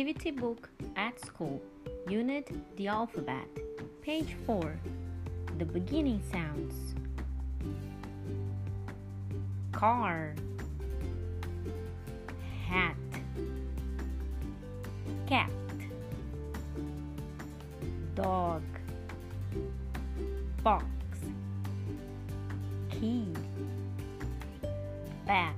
Activity book at school. Unit The Alphabet. Page 4. The beginning sounds. Car. Hat. Cat. Dog. Box. Key. Bat.